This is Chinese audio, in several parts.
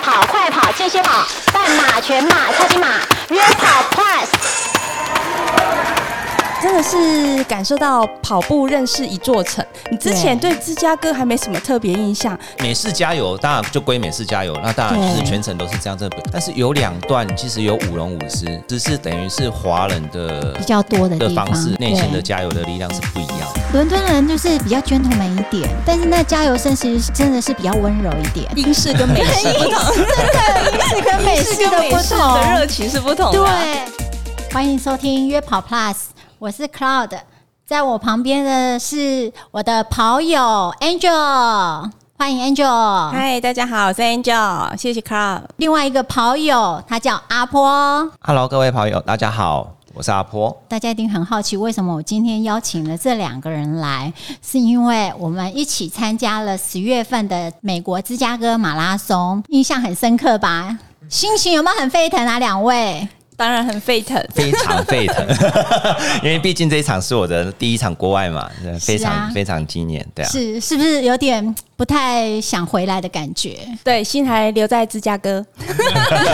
跑、快跑、间歇跑、半马、全马、超级马、约跑 Plus。真的是感受到跑步认识一座城。你之前对芝加哥还没什么特别印象，美式加油当然就归美式加油，那当然就是全程都是这样子但是有两段其实有舞龙舞狮，只是等于是华人的比较多的的地方方式，内心的加油的力量是不一样。伦敦人就是比较 gentleman 一点，但是那加油声其实真的是比较温柔一点。英式跟美式不同，是跟美式的不式同，的热情是不同的。对，欢迎收听约跑 Plus，我是 Cloud，在我旁边的是我的跑友 Angel，欢迎 Angel。嗨，大家好，我是 Angel，谢谢 Cloud。另外一个跑友他叫阿坡，Hello，各位跑友，大家好，我是阿坡。大家一定很好奇，为什么我今天邀请了这两个人来？是因为我们一起参加了十月份的美国芝加哥马拉松，印象很深刻吧？心情有没有很沸腾啊？两位？当然很沸腾，非常沸腾，因为毕竟这一场是我的第一场国外嘛，非常、啊非常纪念，对啊。是是不是有点不太想回来的感觉？对，心还留在芝加哥。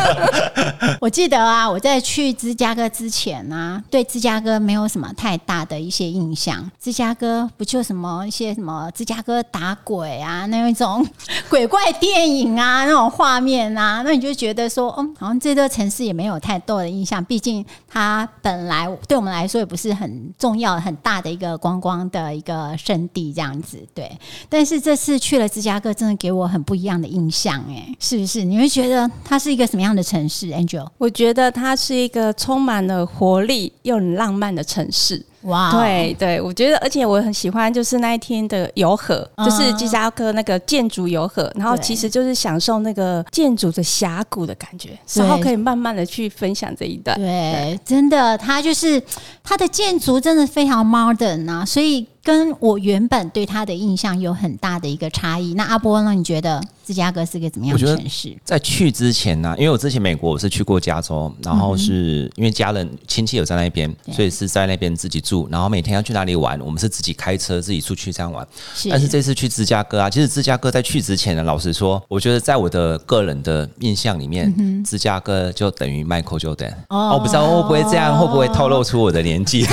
我记得啊，我在去芝加哥之前啊，对芝加哥没有什么太大的一些印象。芝加哥不就什么一些什么芝加哥打鬼啊，那一种 鬼怪电影啊，那种画面啊，那你就觉得说，嗯，好像这座城市也没有太多的印象。毕竟它本来对我们来说也不是很重要、很大的一个观光的一个圣地这样子。对，但是这次去了芝加哥，真的给我很不一样的印象，哎，是不是？你会觉得它是一个什么样的城市，Angel？我觉得它是一个充满了活力又很浪漫的城市。哇，对对，我觉得，而且我很喜欢，就是那一天的游河，嗯就是芝加哥那个建筑游河，然后其实就是享受那个建筑的峡谷的感觉，然后可以慢慢的去分享这一段。对，真的，它就是它的建筑真的非常 modern 啊，所以跟我原本对他的印象有很大的一个差异。那阿波呢？你觉得芝加哥是个怎么样的城市？在去之前呢、因为我之前美国我是去过加州，然后是因为家人亲戚有在那边，所以是在那边自己住，然后每天要去哪里玩，我们是自己开车自己出去这样玩。是但是这次去芝加哥啊，其实芝加哥在去之前呢，老实说，我觉得在我的个人的印象里面，芝加哥就等于 Michael Jordan。哦哦，我不知道会不会这样，会不会透露出我的年纪？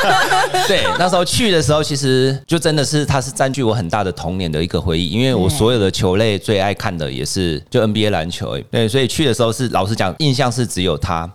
对，那时候去的时候，其实就真的是它是占据我很大的童年的一个回忆，因为我所有的球类最爱看的也是就 NBA 篮球对，所以去的时候是老实讲，印象是只有他。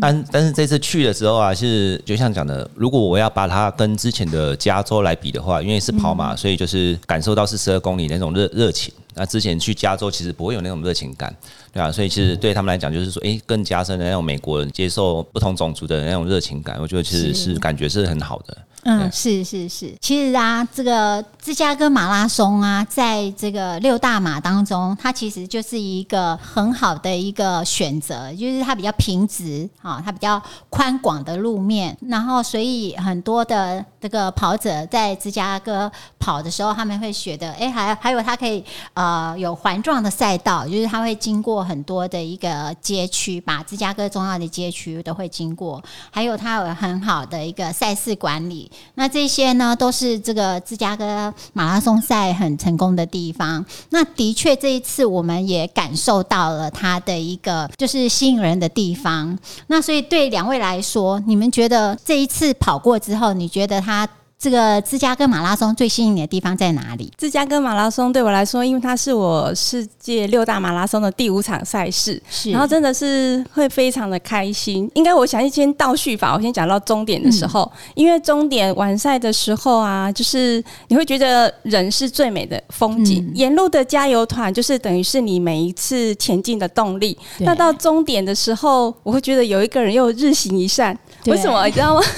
但但是这次去的时候啊，是就像讲的，如果我要把它跟之前的加州来比的话，因为是跑马，所以就是感受到是十二公里那种热热情。那之前去加州其实不会有那种热情感，对啊，所以其实对他们来讲，就是说，诶，更加深的那种美国人接受不同种族的那种热情感，我觉得其实是是感觉是很好的。嗯，是是是，其实啊，这个芝加哥马拉松啊，在这个六大马当中，它其实就是一个很好的一个选择，就是它比较平直啊，它比较宽广的路面，然后所以很多的这个跑者在芝加哥跑的时候，他们会觉得，哎，还还有它可以呃有环状的赛道，就是它会经过很多的一个街区，把芝加哥重要的街区都会经过，还有它有很好的一个赛事管理。那这些呢，都是这个芝加哥马拉松赛很成功的地方。那的确，这一次我们也感受到了它的一个就是吸引人的地方。那所以对两位来说，你们觉得这一次跑过之后，你觉得它这个芝加哥马拉松最吸引你的地方在哪里？芝加哥马拉松对我来说，因为它是我世界六大马拉松的第五场赛事，是然后真的是会非常的开心。应该我想先倒叙法，我先讲到终点的时候，因为终点完赛的时候啊，就是你会觉得人是最美的风景，嗯沿路的加油团就是等于是你每一次前进的动力。那到终点的时候，我会觉得有一个人又日行一善，对为什么你知道吗？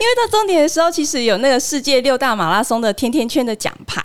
因为到终点的时候，其实有那个世界六大马拉松的甜甜圈的奖牌。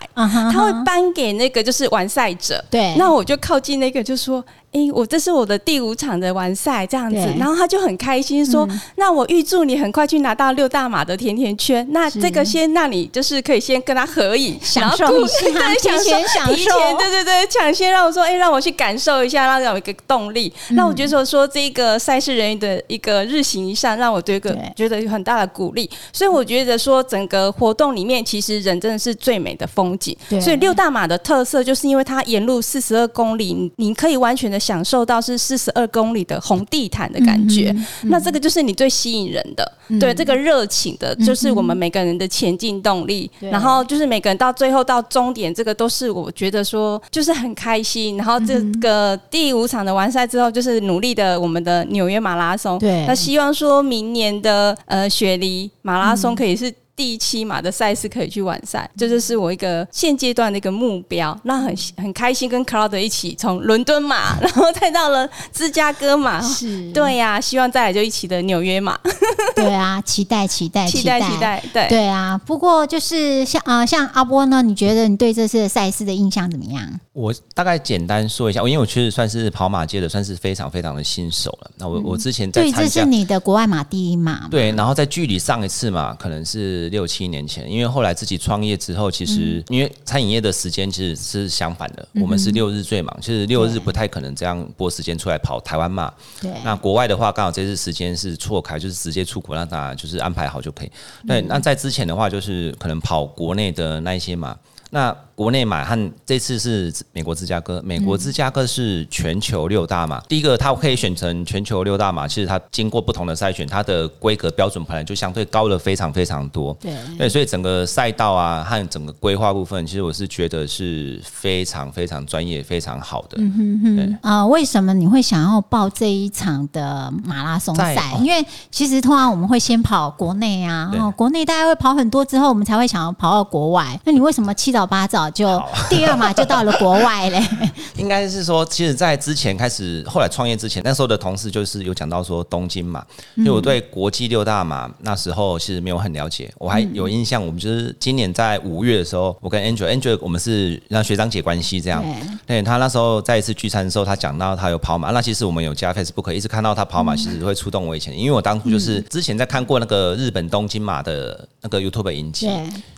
他会颁给那个就是完赛者，对那我就靠近那个就说，诶，我这是我的第五场的完赛这样子，然后他就很开心说，嗯那我预祝你很快去拿到六大马的甜甜圈，那这个先让你就是可以先跟他合影，享受一下 对，提享前享受，提前，对对对，抢先让我说，哎，让我去感受一下，让我有一个动力。嗯。那我觉得说说这个赛事人员的一个日行一善，让我对一个觉得有很大的鼓励。所以我觉得说整个活动里面，其实人真的是最美的风景。对。所以六大马的特色就是因为它沿路四十二公里，你你可以完全的享受到是四十二公里的红地毯的感觉。那这个就是你最吸引人的，对这个热情的，就是我们每个人的前进动力。对然后就是每个人到最后到终点，这个都是我觉得说就是很开心。然后这个第五场的完赛之后，就是努力的我们的纽约马拉松。对那希望说明年的呃雪梨马拉松可以是。第七马的赛事可以去完赛，这就是我一个现阶段的一个目标。那很很开心跟 Cloud 一起从伦敦马，然后再到了芝加哥马，是，对呀、希望再来就一起的纽约马，对啊，期待期待 期待期待，对。对啊，不过就是像啊、像阿波呢，你觉得你对这次的赛事的印象怎么样？我大概简单说一下，因为我确实算是跑马界的，算是非常非常的新手了。那我我之前在对，参加这是。你的国外马第一马，对，然后在距离上一次嘛，可能是六七年前，因为后来自己创业之后，其实、因为餐饮业的时间其实是相反的，我们是六日最忙，其实六日不太可能这样拨时间出来跑台湾嘛。对，那国外的话，刚好这次时间是错开，就是直接出国，那当然就是安排好就可以。对，那在之前的话，就是可能跑国内的那一些马。那国内马和这次是美国芝加哥，美国芝加哥是全球六大马。第一个，它可以选成全球六大马，其实它经过不同的筛选，它的规格标准本来就相对高了非常非常多。对对，所以整个赛道啊和整个规划部分，其实我是觉得是非常非常专业、非常好的。嗯嗯。啊、为什么你会想要报这一场的马拉松赛？哦因为其实通常我们会先跑国内啊，国内大家会跑很多之后，我们才会想要跑到国外。那你为什么七早八早就第二马就到了国外嘞？应该是说，其实，在之前开始，后来创业之前，那时候的同事就是有讲到说东京嘛，因为我对国际六大马那时候其实没有很了解，我还有印象，我们就是今年在五月的时候，我跟 Angel，Angel 我们是让学长姐关系这样，对。他那时候在一次聚餐的时候，他讲到他有跑马，那其实我们有加 Facebook，一直看到他跑马，其实会触动我以前，因为我当初就是之前在看过那个日本东京马的那个 YouTube 影集，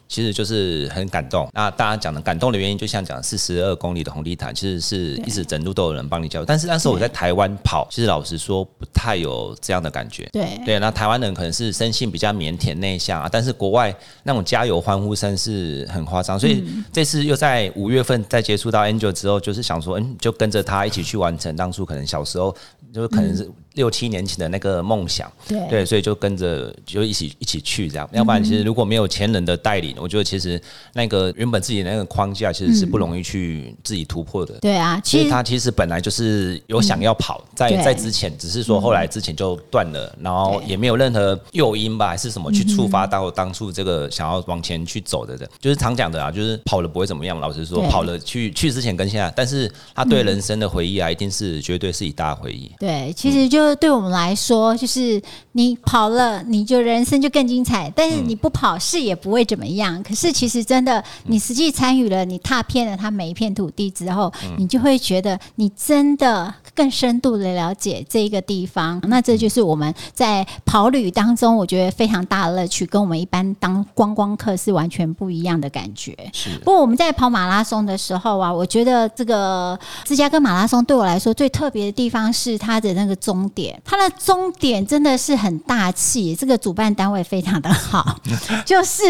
其实就是很感动。那大家讲的感动的原因，就像讲四十二公里的红地毯，其实是一直整路都有人帮你加油。但是那时候我在台湾跑，其实老实说不太有这样的感觉。对对，那台湾人可能是生性比较腼腆内向啊，但是国外那种加油欢呼声是很夸张。所以这次又在五月份再接触到 Angel 之后，就是想说，嗯，就跟着他一起去完成当初可能小时候就可能是六七年前的那个梦想。对对，所以就跟着就一起一起去这样，要不然其实如果没有前人的带领，我觉得其实那个原本自己那个框架其实是不容易去自己突破的。对啊，所其实以他其实本来就是有想要跑，在在之前，只是说后来之前就断了，然后也没有任何诱因吧，还是什么去触发到当初这个想要往前去走的人，就是常讲的啊，就是跑了不会怎么样。老实说，跑了去去之前跟现在，但是他对人生的回忆啊，一定是绝对是一大回忆。对，其实就对我们来说，就是你跑了，你就人生就更精彩；但是你不跑，是也不会怎么样。可是其实真的，你实际参与了，你踏遍了它每一片土地之后，你就会觉得你真的更深度的了解这一个地方。那这就是我们在跑旅当中，我觉得非常大的乐趣，跟我们一般当观光客是完全不一样的感觉。是不过我们在跑马拉松的时候啊，我觉得这个芝加哥马拉松对我来说最特别的地方是它的那个终点，它的终点真的是很大气，这个主办单位非常的好，就是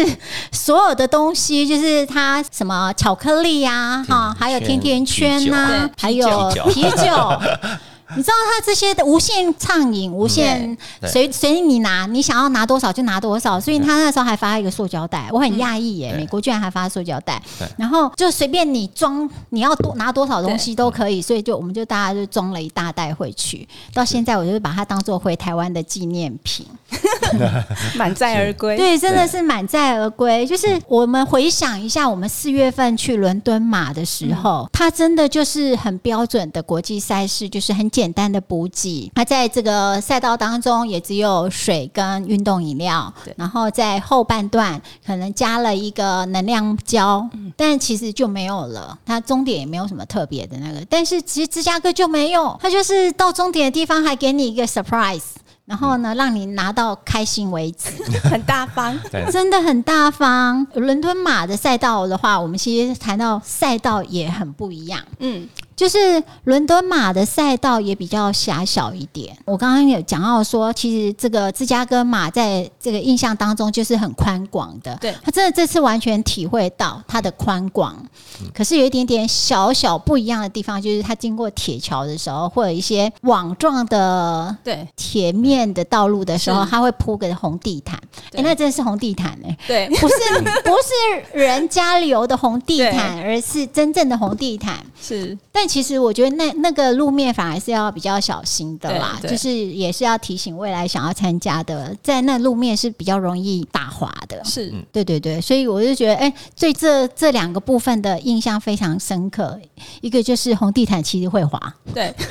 所有的东西，就是它什么巧克力呀、哈，还有甜甜圈呐、还有啤酒。你知道他这些的无限畅饮，无限随随你拿，你想要拿多少就拿多少。所以他那时候还发一个塑胶袋，我很讶异耶，美国居然还发塑胶袋对，然后就随便你装，你要多拿多少东西都可以。所以就我们就大家就装了一大袋回去，到现在我就把它当做回台湾的纪念品。满载而归。对，真的是满载而归。就是我们回想一下，我们四月份去伦敦马的时候，它真的就是很标准的国际赛事，就是很简单的补给。它在这个赛道当中也只有水跟运动饮料，然后在后半段可能加了一个能量胶，但其实就没有了。它终点也没有什么特别的那个，但是其实芝加哥就没有，它就是到终点的地方还给你一个 surprise。然后呢，让你拿到开心为止。很大方。真的很大方。伦敦马的赛道的话，我们其实谈到赛道也很不一样。嗯，就是伦敦马的赛道也比较狭小一点。我刚刚有讲到说，其实这个芝加哥马在这个印象当中就是很宽广的。对。他真的这次完全体会到它的宽广，可是有一点点小小不一样的地方，就是它经过铁桥的时候，或者一些网状的对。铁面的道路的时候，是。它会铺个红地毯。哎、对那真的是红地毯哎、对。不是不是人家留的红地毯，而是真正的红地毯。是，但其实我觉得那那个路面反而是要比较小心的啦，就是也是要提醒未来想要参加的，在那路面是比较容易打滑的。是。对对对，所以我就觉得，哎、对这这两个部分的印象非常深刻。一个就是红地毯其实会滑，对。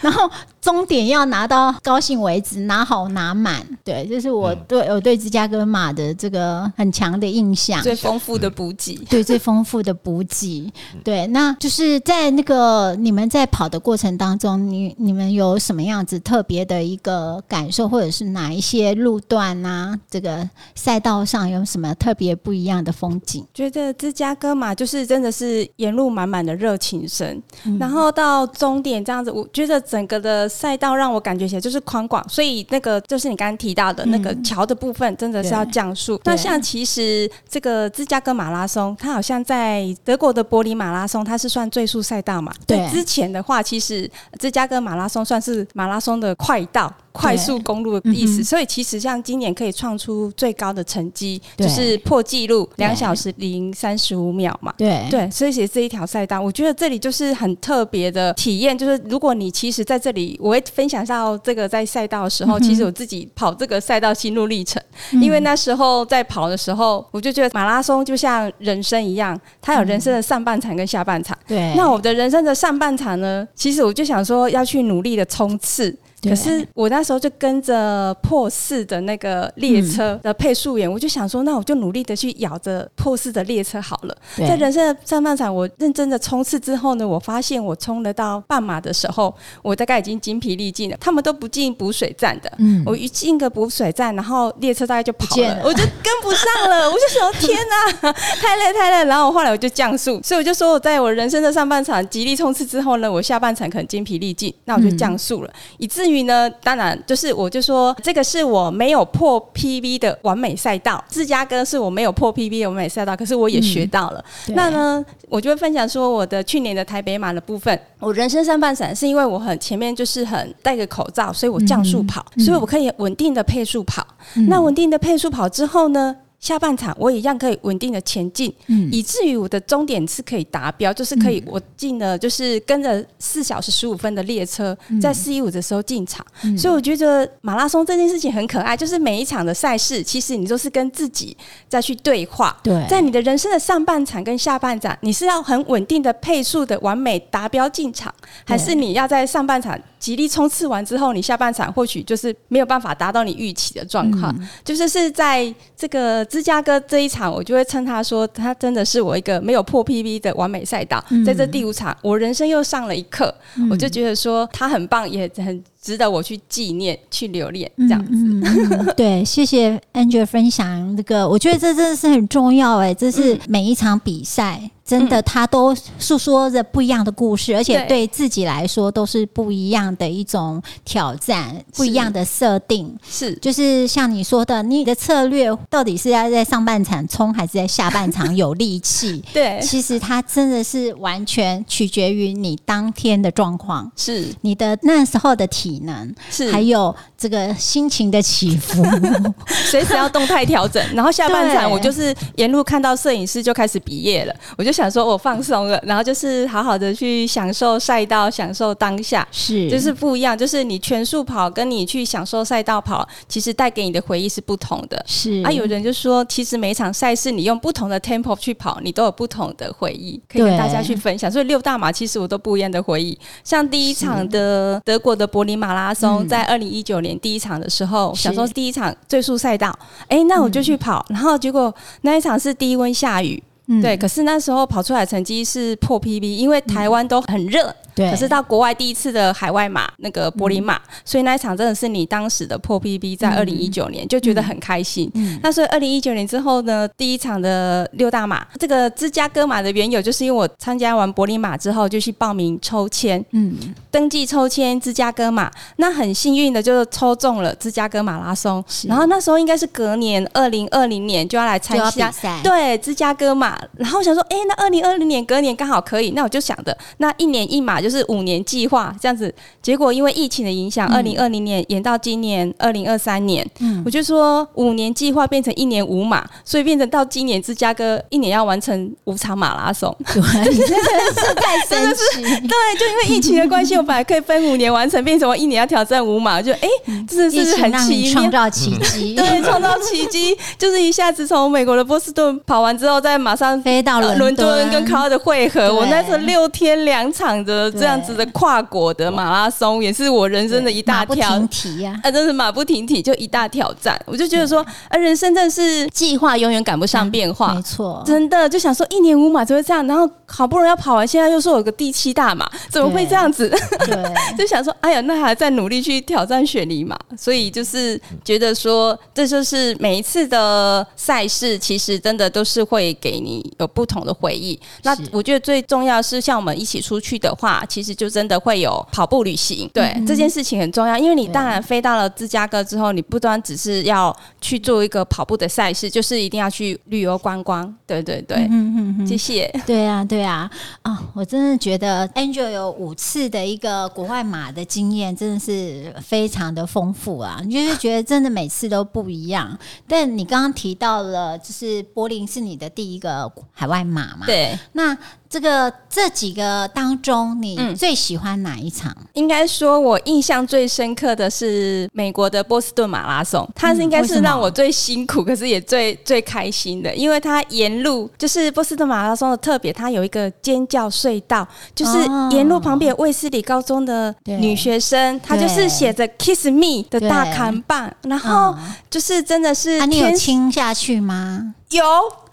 然后 终点要拿到高兴为止，拿好拿满。对，这是我对我对芝加哥马的这个很强的印象。最丰富的补给。对最丰富的补给，对，那就是在那个你们在跑的过程当中，你你们有什么样子特别的一个感受，或者是哪一些路段啊，这个赛道上有什么特别不一样的风景？觉得芝加哥马，就是真的是沿路满满的热情声，然后到终点这样子，我觉得整个的赛道让我感觉起来就是宽广，所以那个就是你刚刚提到的那个桥的部分，真的是要降速。那像其实这个芝加哥马拉松，它好像在德国的柏林马拉松，它是算最速赛道嘛？对之前的话，其实芝加哥马拉松算是马拉松的快道。快速公路的意思，所以其实像今年可以创出最高的成绩，就是破纪录两小时零三十五秒嘛。对对，所以写这一条赛道，我觉得这里就是很特别的体验。就是如果你其实在这里，我会分享到这个在赛道的时候，其实我自己跑这个赛道心路历程。因为那时候在跑的时候，我就觉得马拉松就像人生一样，它有人生的上半场跟下半场。对，那我的人生的上半场呢，其实我就想说要去努力的冲刺。对可是我那时候就跟着破四的那个列车的配速员，我就想说，那我就努力的去咬着破四的列车好了。在人生的上半场，我认真的冲刺之后呢，我发现我冲了到半马的时候，我大概已经精疲力尽了。他们都不进补水站的，嗯我一进个补水站，然后列车大概就跑了，我就跟不上了。我就想，天哪，太累太累。然后我后来我就降速，所以我就说我在我人生的上半场极力冲刺之后呢，我下半场可能精疲力尽，那我就降速了，以至于呢，当然就是我就说这个是我没有破 PV 的完美赛道，芝加哥是我没有破 PV 的完美赛道，可是我也学到了。对那呢，我就会分享说我的去年的台北马的部分，我人生三半场是因为我很前面就是很戴个口罩，所以我降速跑，所以我可以稳定的配速跑。那稳定的配速跑之后呢？下半场我也一样可以稳定的前进，嗯。以至于我的终点是可以达标，就是可以我进了，就是跟着四小时十五分的列车，在四一五的时候进场。所以我觉得马拉松这件事情很可爱，就是每一场的赛事，其实你都是跟自己再去对话。对。在你的人生的上半场跟下半场，你是要很稳定的配速的完美达标进场，还是你要在上半场极力冲刺完之后，你下半场或许就是没有办法达到你预期的状况？就是是在这个芝加哥这一场，我就会称他说，他真的是我一个没有破 PB 的完美赛道。在这第五场，我人生又上了一课，我就觉得说他很棒，也很值得我去纪念、去留恋这样子。嗯嗯，对，谢谢 Angel 分享这个，我觉得这真的是很重要哎，这是每一场比赛。真的，他都诉说着不一样的故事，而且对对自己来说都是不一样的一种挑战，不一样的设定。是就是像你说的，你的策略到底是要在上半场冲，还是在下半场有力气？对，其实它真的是完全取决于你当天的状况，是你的那时候的体能，是，还有这个心情的起伏。随时要动态调整。然后下半场我就是沿路看到摄影师就开始毕业了，我就想说我放松了，然后就是好好的去享受赛道，享受当下。是，就是不一样，就是你全速跑跟你去享受赛道跑，其实带给你的回忆是不同的。是啊，有人就说，其实每一场赛事你用不同的 tempo 去跑，你都有不同的回忆，可以跟大家去分享。所以六大马其实我都不一样的回忆。像第一场的德国的柏林马拉松，嗯在二零一九年第一场的时候，是想说第一场最速赛道，哎、那我就去跑，然后结果那一场是低温下雨。嗯。对，可是那时候跑出来成绩是破 PB，因为台湾都很热，对。可是到国外第一次的海外马那个柏林马，所以那一场真的是你当时的破 PB，在二零一九年就觉得很开心。嗯。那所以二零一九年之后呢，第一场的六大马，这个芝加哥马的缘由，就是因为我参加完柏林马之后，就去报名抽签，嗯，登记抽签芝加哥马，那很幸运的就是抽中了芝加哥马拉松。然后那时候应该是隔年二零二零年就要来参加赛。对芝加哥马。然后我想说，哎，那二零二零年隔年刚好可以，那我就想的那一年一马就是五年计划这样子。结果因为疫情的影响，二零二零年延到今年二零二三年，我就说五年计划变成一年五马，所以变成到今年芝加哥一年要完成五场马拉松。对，你真的是太神奇。对，就因为疫情的关系，我本来可以分五年完成，变成我一年要挑战五马，就哎，真的是很奇妙。创造奇迹，对，创造奇迹，就是一下子从美国的波士顿跑完之后，再马上飞到呃伦敦跟卡尔的汇合。我那时候六天两场的这样子的跨国的马拉松，也是我人生的一大挑停蹄呀。啊，真是马不停蹄，就一大挑战。我就觉得说，啊，人生真的是计划永远赶不上变化没。错，真的就想说一年五马就会这样，然后好不容易要跑完，现在又说有个第七大马，怎么会这样子？对，就想说，哎呀，那还在努力去挑战雪梨嘛，所以就是觉得说，这就是每一次的赛事，其实真的都是会给你有不同的回忆。那我觉得最重要是，像我们一起出去的话，其实就真的会有跑步旅行，对、这件事情很重要，因为你当然飞到了芝加哥之后，你不单只是要去做一个跑步的赛事，就是一定要去旅游观光，对对对，嗯嗯谢谢。对啊，对啊，啊，我真的觉得 Angel 有五次的一个国外马的经验，真的是非常的丰富啊！你就是觉得真的每次都不一样。但你刚刚提到了，就是柏林是你的第一个海外马嘛？。对，那这个这几个当中，你嗯最喜欢哪一场？应该说，我印象最深刻的是美国的波士顿马拉松，它是应该是让我最辛苦，可是也最 最开心的，因为它沿路就是波士顿马拉松的特别，它有一个尖叫隧道，就是哦沿路旁边有卫斯理高中的女学生，她就是对写着 “kiss me” 的大对砍棒，然后嗯就是真的是啊，你有天亲下去吗？有。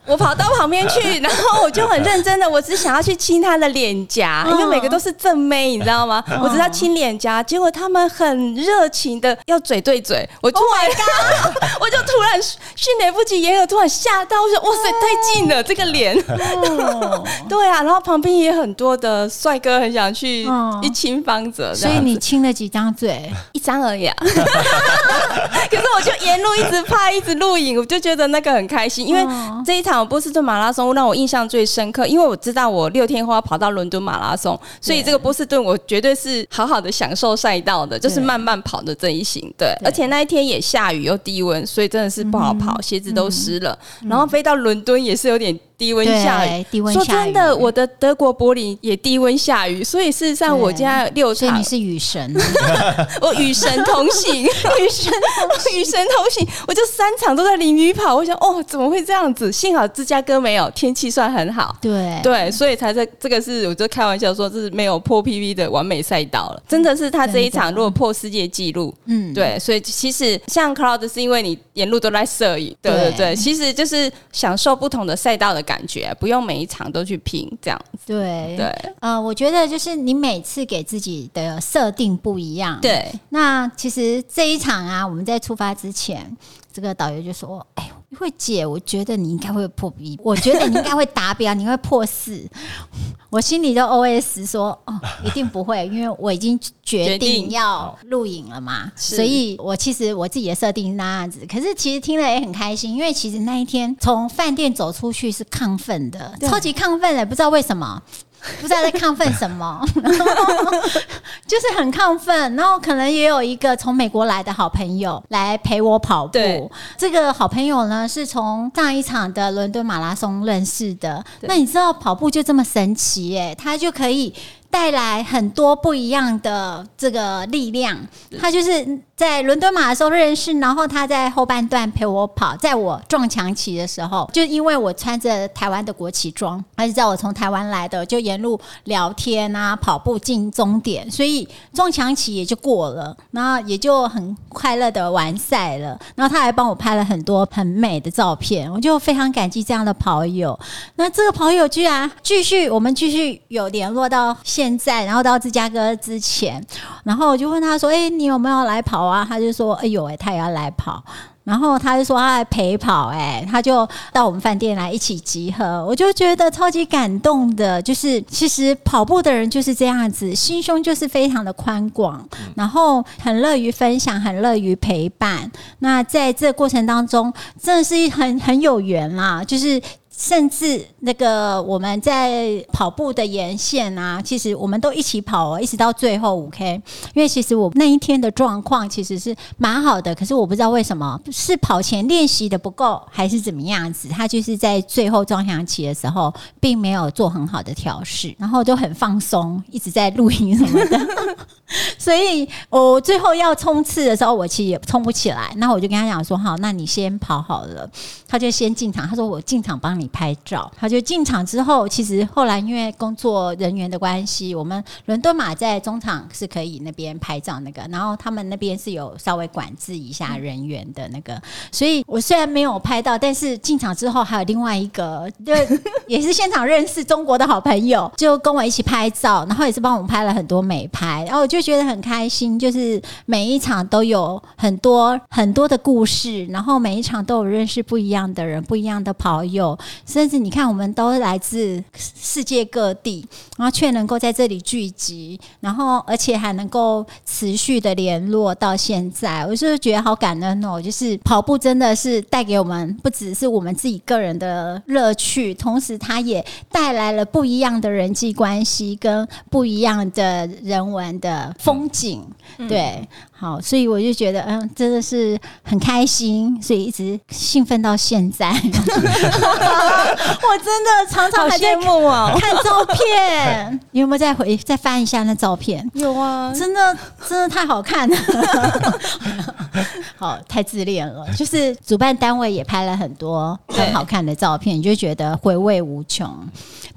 我跑到旁边去，然后我就很认真的，我只想要去亲他的脸颊，因为每个都是正妹，你知道吗？我只要亲脸颊，结果他们很热情的要嘴对嘴，我突然 我就突然迅雷不及掩耳，突然吓到，我说哇塞，太近了这个脸，哦，对啊，然后旁边也很多的帅哥很想去哦一亲芳泽，所以你亲了几张嘴？一张而已啊。可是我就沿路一直拍，一直录影，我就觉得那个很开心，因为哦这一场波士顿马拉松让我印象最深刻，因为我知道我六天后要跑到伦敦马拉松，所以这个波士顿我绝对是好好的享受赛道的，就是慢慢跑的这一型。对，而且那一天也下雨又低温，所以真的是不好跑，鞋子都湿了。然后飞到伦敦也是有点。低温下雨，低温说下雨。真的，我的德国柏林也低温下雨，所以事实上我对现在六场所以你是雨神，我与神同行，与神 与神同行，我就三场都在淋雨跑。我想，哦，怎么会这样子？幸好芝加哥没有，天气算很好。对。对，所以才在这个是，我就开玩笑说，这是没有破 PV 的完美赛道了。真的是他这一场如果破世界纪录，嗯，对，所以其实像 Cloud 是因为你沿路都在摄影，对对对。对，其实就是享受不同的赛道的感觉，不用每一场都去拼这样子。对对呃，我觉得就是你每次给自己的设定不一样。，对，那其实这一场啊，我们在出发之前，这个导游就说：“哎，慧姐，我觉得你应该会破 B，我觉得你应该会达标，你会破四。”我心里就 OS 说：“哦，一定不会，因为我已经决决定定要录影了嘛。所以我其实我自己的设定是那样子，可是其实听了也很开心，因为其实那一天从饭店走出去是亢奋的，超级亢奋的，不知道为什么。”不知道在亢奋什么，然 后就是很亢奋，然后可能也有一个从美国来的好朋友来陪我跑步。这个好朋友呢是从上一场的伦敦马拉松认识的。那你知道跑步就这么神奇耶、他就可以带来很多不一样的这个力量。他就是在伦敦马的时候认识，然后他在后半段陪我跑，在我撞墙期的时候，就因为我穿着台湾的国旗装，他就知道我从台湾来的，就沿路聊天啊，跑步进终点，所以撞墙期也就过了，然后也就很快乐的完赛了。然后他还帮我拍了很多很美的照片，我就非常感激这样的跑友。那这个跑友居然继续，我们继续有联络到现现在，然后到芝加哥之前，然后我就问他说：“哎、你有没有来跑啊？”他就说：“哎呦，哎，他也要来跑。”然后他就说他来陪跑、哎，他就到我们饭店来一起集合，我就觉得超级感动的。就是其实跑步的人就是这样子，心胸就是非常的宽广，然后很乐于分享，很乐于陪伴。那在这个过程当中，真的是很很有缘啦，就是。甚至那个我们在跑步的沿线啊，其实我们都一起跑哦，一直到最后五 K。因为其实我那一天的状况其实是蛮好的，可是我不知道为什么是跑前练习的不够，还是怎么样子。他就是在最后撞墙期的时候，并没有做很好的调试，然后就很放松，一直在录音什么的。所以我最后要冲刺的时候，我其实也冲不起来。那我就跟他讲说：“好，那你先跑好了。”他就先进场，他说：“我进场帮你拍照。”他就进场之后，其实后来因为工作人员的关系，我们伦敦马在中场是可以那边拍照那个，然后他们那边是有稍微管制一下人员的那个，所以我虽然没有拍到，但是进场之后还有另外一个，就也是现场认识中国的好朋友，就跟我一起拍照，然后也是帮我们拍了很多美拍，然后我就觉得很开心，就是每一场都有很多很多的故事，然后每一场都有认识不一样的人、不一样的跑友，甚至你看我们都来自世界各地，然后却能够在这里聚集，然后而且还能够持续的联络到现在，我就是觉得好感恩哦。就是跑步真的是带给我们不只是我们自己个人的乐趣，同时它也带来了不一样的人际关系跟不一样的人文的风景。对，好，所以我就觉得嗯，真的是很开心，所以一直兴奋到现在。我真的常常羡慕哦！看照片，你有没有再回再翻一下那照片？有啊，真的真的太好看了，好太自恋了。就是主办单位也拍了很多很好看的照片，你就觉得回味无穷。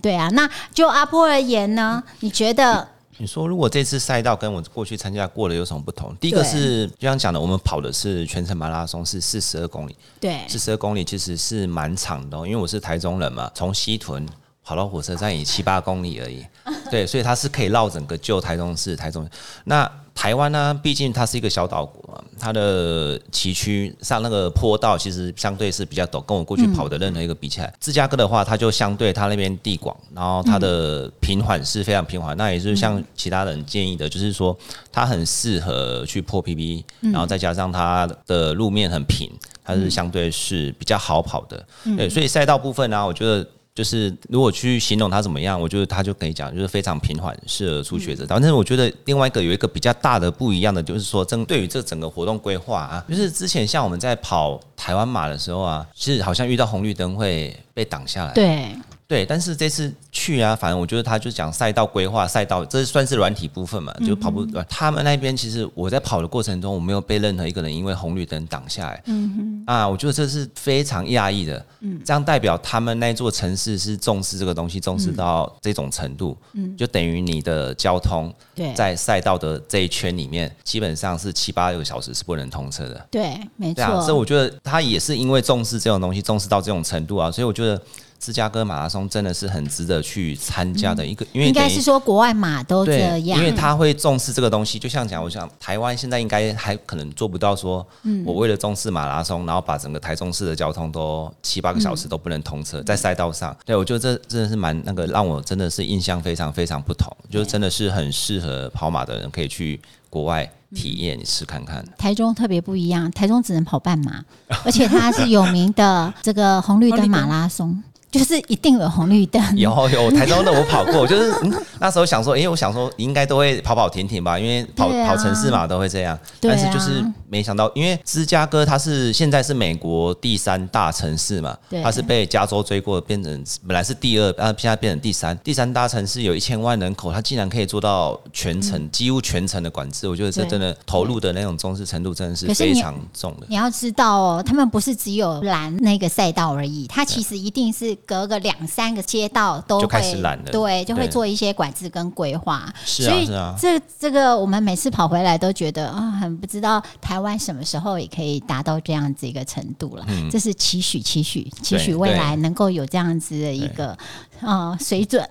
对啊，那就阿波而言呢，你觉得你说，如果这次赛道跟我过去参加过的有什么不同？第一个是，就像讲的，我们跑的是全程马拉松，是四十二公里，对四十二公里其实是蛮长的、哦，因为我是台中人嘛，从西屯跑到火车站也七八公里而已，对，所以它是可以绕整个旧台中市、台中。那台湾呢，毕竟它是一个小岛国嘛，它的崎岖上那个坡道其实相对是比较陡，跟我过去跑的任何一个比起来，芝加哥的话，它就相对它那边地广，然后它的平缓是非常平缓，那也是像其他人建议的，就是说它很适合去破 PB，然后再加上它的路面很平，它是相对是比较好跑的，对，所以赛道部分呢、我觉得。就是如果去形容他怎么样，我觉得他就可以讲，就是非常平缓，适合初学者。但是我觉得另外一个有一个比较大的不一样的，就是说针对于这整个活动规划啊，就是之前像我们在跑台湾马的时候啊，是好像遇到红绿灯会被挡下来。对对，但是这次去啊，反正我觉得他就讲赛道规划，赛道这算是软体部分嘛，就跑步。他们那边其实我在跑的过程中，我没有被任何一个人因为红绿灯挡下来。嗯哼，啊，我觉得这是非常讶异的。嗯，这样代表他们那座城市是重视这个东西，重视到这种程度。嗯，就等于你的交通对在赛道的这一圈里面，基本上是七八个小时是不能通车的。对，没错啊，所以，我觉得他也是因为重视这种东西，重视到这种程度啊，所以我觉得芝加哥马拉松真的是很值得去参加的一个，因为应该是说国外马都这，样，因为他会重视这个东西。就像讲，我想台湾现在应该还可能做不到说，嗯。我为了重视马拉松，然后把整个台中市的交通都七八个小时都不能通车，在赛道上，对我觉得这真的是蛮那个让我真的是印象非常非常不同，就是真的是很适合跑马的人可以去国外体验你试看看。台中特别不一样，台中只能跑半马，而且它是有名的这个红绿灯？马拉松，就是一定有红绿灯。有有，台中的我跑过，就是、嗯、那时候想说，因为我想说应该都会跑跑停停吧，因为跑、啊。跑城市嘛都会这样，但是就是没想到，因为芝加哥它是现在是美国第三大城市嘛，它是被加州追过，变成本来是第二，啊现在变成第三，第三大城市有一千万人口，它竟然可以做到全程、几乎全程的管制，我觉得这真的投入的那种重视程度真的是非常重的。你要知道哦，他们不是只有拦那个赛道而已，它其实一定是隔个两三个街道都就开会始懒了。对，就会做一些管制跟规划。是所以啊是啊，这这个我们每次跑回来都觉得啊，很不知道台湾什么时候也可以达到这样子一个程度了。这是期许，期许，期许未来能够有这样子的一个呃水准。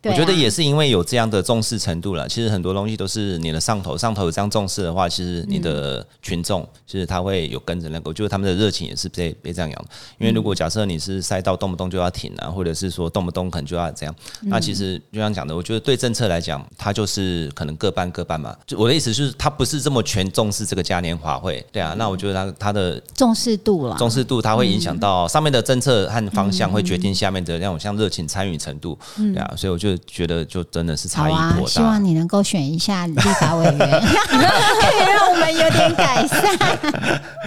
对，我觉得也是因为有这样的重视程度了。其实很多东西都是你的上头，上头有这样重视的话，其实你的群众其实他会有跟着那个，就是他们的热情也是被被这样养。因为如果假设你是赛道动不动就要停啊，或者是说动不动可能就要这样，那其实就像讲的，我觉得对政策来讲，它就是可能各半各半嘛。就我的意思就是，它不是这么全重视这个嘉年华会，对啊。那我觉得它它的重视度了，重视度，它会影响到上面的政策和方向，会决定下面的那种像热情参与程度，对啊，所以我就觉得就真的是差异好啊，颇大希望。你能够选一下立法委员，们有点改善。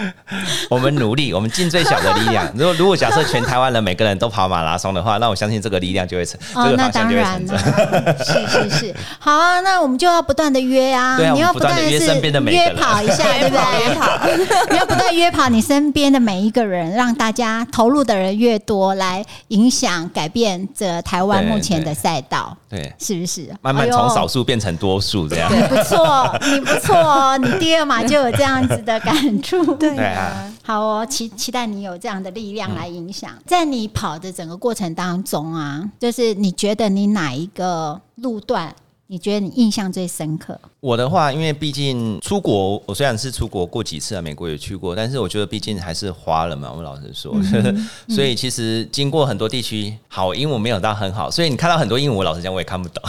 我们努力，我们尽最小的力量。如果如果假设全台湾人每个人都跑马拉松的话，那我相信这个力量就会成，哦这，个那方向当然就会成真。了，是是是，好啊，那我们就要不断的约啊，对啊你要不断的约身边的每约跑一下，对不对？约跑，你要不断约跑你身边的每一个人，让大家投入的人越多，来影响改变这台湾目前的赛道，对，是不是？慢慢从少数变成多数这样。对，不错，你不错哦，你第二码 就有这样子的感触，对对啊，好哦，期期待你有这样的力量来影响，在你跑的整个过程当中啊，就是你觉得你哪一个路段，你觉得你印象最深刻？我的话，因为毕竟出国，我虽然是出国过几次啊，美国也去过，但是我觉得毕竟还是华人嘛，我老实说，所以其实经过很多地区，好英文没有到很好，所以你看到很多英文，我老实讲我也看不懂，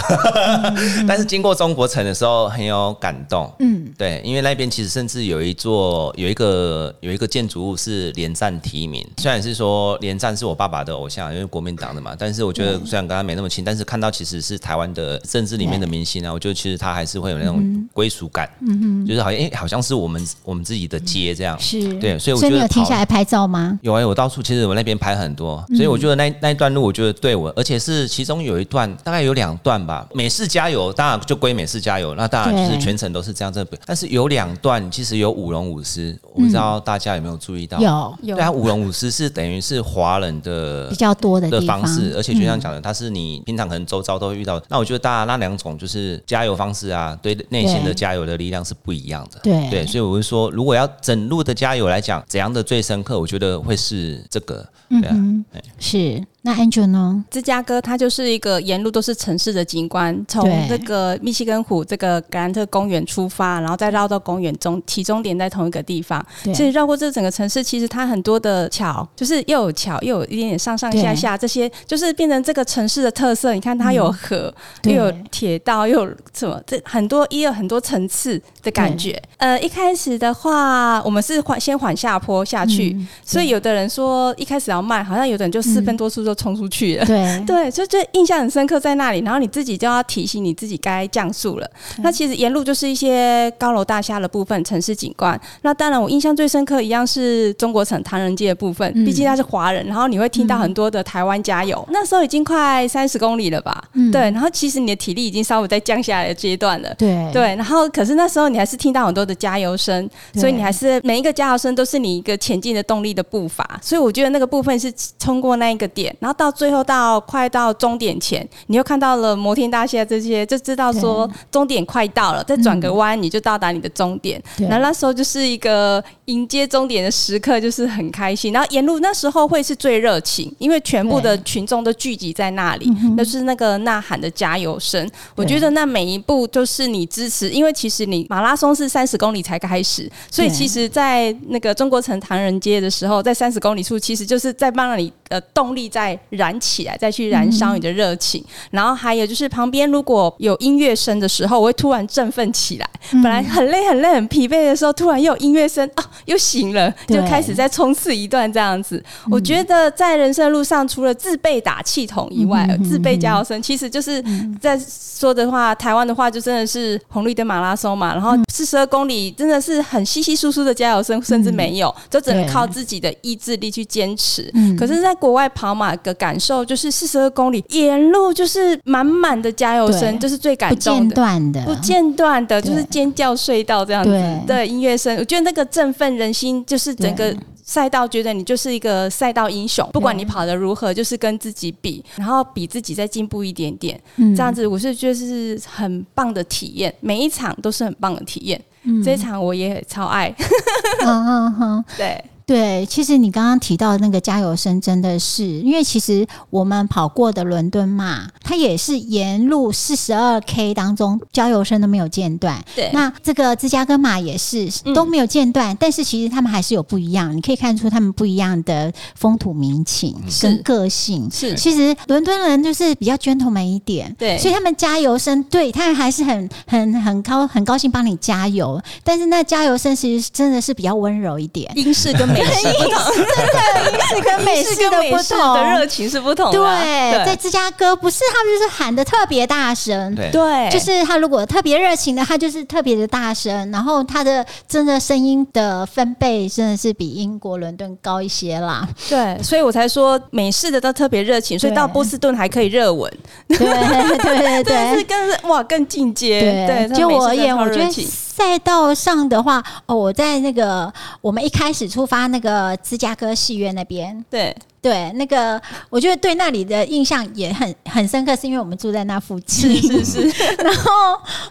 但是经过中国城的时候很有感动，嗯，对，因为那边其实甚至有一座有一个有一个建筑物是连战提名，虽然是说连战是我爸爸的偶像，因为国民党的嘛，但是我觉得虽然跟他没那么亲，但是看到其实是台湾的政治里面的明星啊，我觉得其实他还是会有那种归属感，嗯哼，就是好像哎、好像是我们我们自己的街这样，是。对，所以我所以你有觉得跑停下来拍照吗？有哎、我到处其实我那边拍很多，所以我觉得那那一段路，我觉得对我，而且是其中有一段大概有两段吧。美式加油当然就归美式加油，那当然就是全程都是这样这，但是有两段其实有舞龙舞狮，我不知道大家有没有注意到？有。有对啊，舞龙舞狮是等于是华人的比较多的方。式，而且就像讲的，它是你平常可能周遭都会遇到。的。那我觉得大家那两种就是加油方式啊，对内心的加油的力量是不一样的。对对，所以我会说，如果要整路的加油来讲，怎样的最深刻？我觉得会是这个。对啊，是。那 Angel 呢？芝加哥它就是一个沿路都是城市的景观，从对这个密西根湖这个格兰特公园出发，然后再绕到公园中，起终点在同一个地方。所以绕过这整个城市，其实它很多的桥，就是又有桥，又有一点点上上下下，这些就是变成这个城市的特色。你看，它有河，对又有铁道，又有什么，这很多也有很多层次的感觉。呃，一开始的话，我们是缓先缓下坡下去，嗯所以有的人说一开始要慢，好像有的人就四分多速就冲出去了。对 对，就就印象很深刻在那里，然后你自己就要提醒你自己该降速了。那其实沿路就是一些高楼大厦的部分，城市景观。那当然，我印象最深刻一样是中国城唐人街的部分，嗯毕竟它是华人，然后你会听到很多的台湾加油。那时候已经快三十公里了吧？嗯对，然后其实你的体力已经稍微在降下来的阶段了。对对，然后可是那时候你还是听到很多的加油声，所以你还是每一个加油声都是你一个前进的动力的步伐。所以我觉得那个部分是冲过那一个点，然后到最后到快到终点前，你又看到了摩天大厦这些，就知道说终点快到了，再转个弯你就到达你的终点。对然后那时候就是一个迎接终点的时刻，就是很开心。然后沿路那时候会是最热情，因为全部的群众都聚集在那里，那是那个呐喊的加油声。我觉得那每一步都是你支持，因为其实你马拉松是三十公里才开始，所以其实，在那个中国城唐人街的时候，在三十公里处，其实就是在帮你的动力再燃起来，再去燃烧你的热情。然后还有就是旁边如果有音乐声的时候，我会突然振奋起来。本来很累很累很疲惫的时候，突然又有音乐声啊，又醒了，就开始再冲刺一段这样子。我觉得在人生路上，除了自备打气筒以外，自备加油声，其实就是在说的话，台湾的话就真的是红绿灯马拉松嘛，然后四十二公里真的是很稀稀疏疏的加油声，甚至没有，就只能靠自己的意志力去坚持。嗯。可是，在国外跑马的感受就是四十二公里沿路就是满满的加油声，对就是最感不间动的。断的，不间断的，就是尖叫隧道这样子对。的音乐声，我觉得那个振奋人心，就是整个对。赛道觉得你就是一个赛道英雄，不管你跑得如何，就是跟自己比，然后比自己再进步一点点，嗯。这样子我是觉得是很棒的体验，每一场都是很棒的体验。嗯。这一场我也超爱，嗯嗯嗯，对对，其实你刚刚提到那个加油声，真的是因为其实我们跑过的伦敦嘛，它也是沿路四十二 K 当中加油声都没有间断。对那这个芝加哥马也是嗯都没有间断，但是其实他们还是有不一样，你可以看出他们不一样的风土民情跟个性。是其实伦敦人就是比较 gentleman 一点，对所以他们加油声，对他们还是很很很高很高兴帮你加油，但是那加油声其实真的是比较温柔一点。英式跟美式不同，是跟美英式式的不跟美式的热。情是不同的对，啊。在芝加哥不是他们就是喊的特别大声，对对，就是他如果特别热情的，他就是特别的大声，然后他的真的声音的分贝真的是比英国伦敦高一些啦。对，所以我才说美式的都特别热情，所以到波士顿还可以热吻，对对对 真的是对。更哇更进阶。对，就我而言，我觉得赛道上的话，哦，我在那个我们一开始出发那个芝加哥戏院那边，对。对，那个我觉得对那里的印象也很很深刻，是因为我们住在那附近，是是是，然后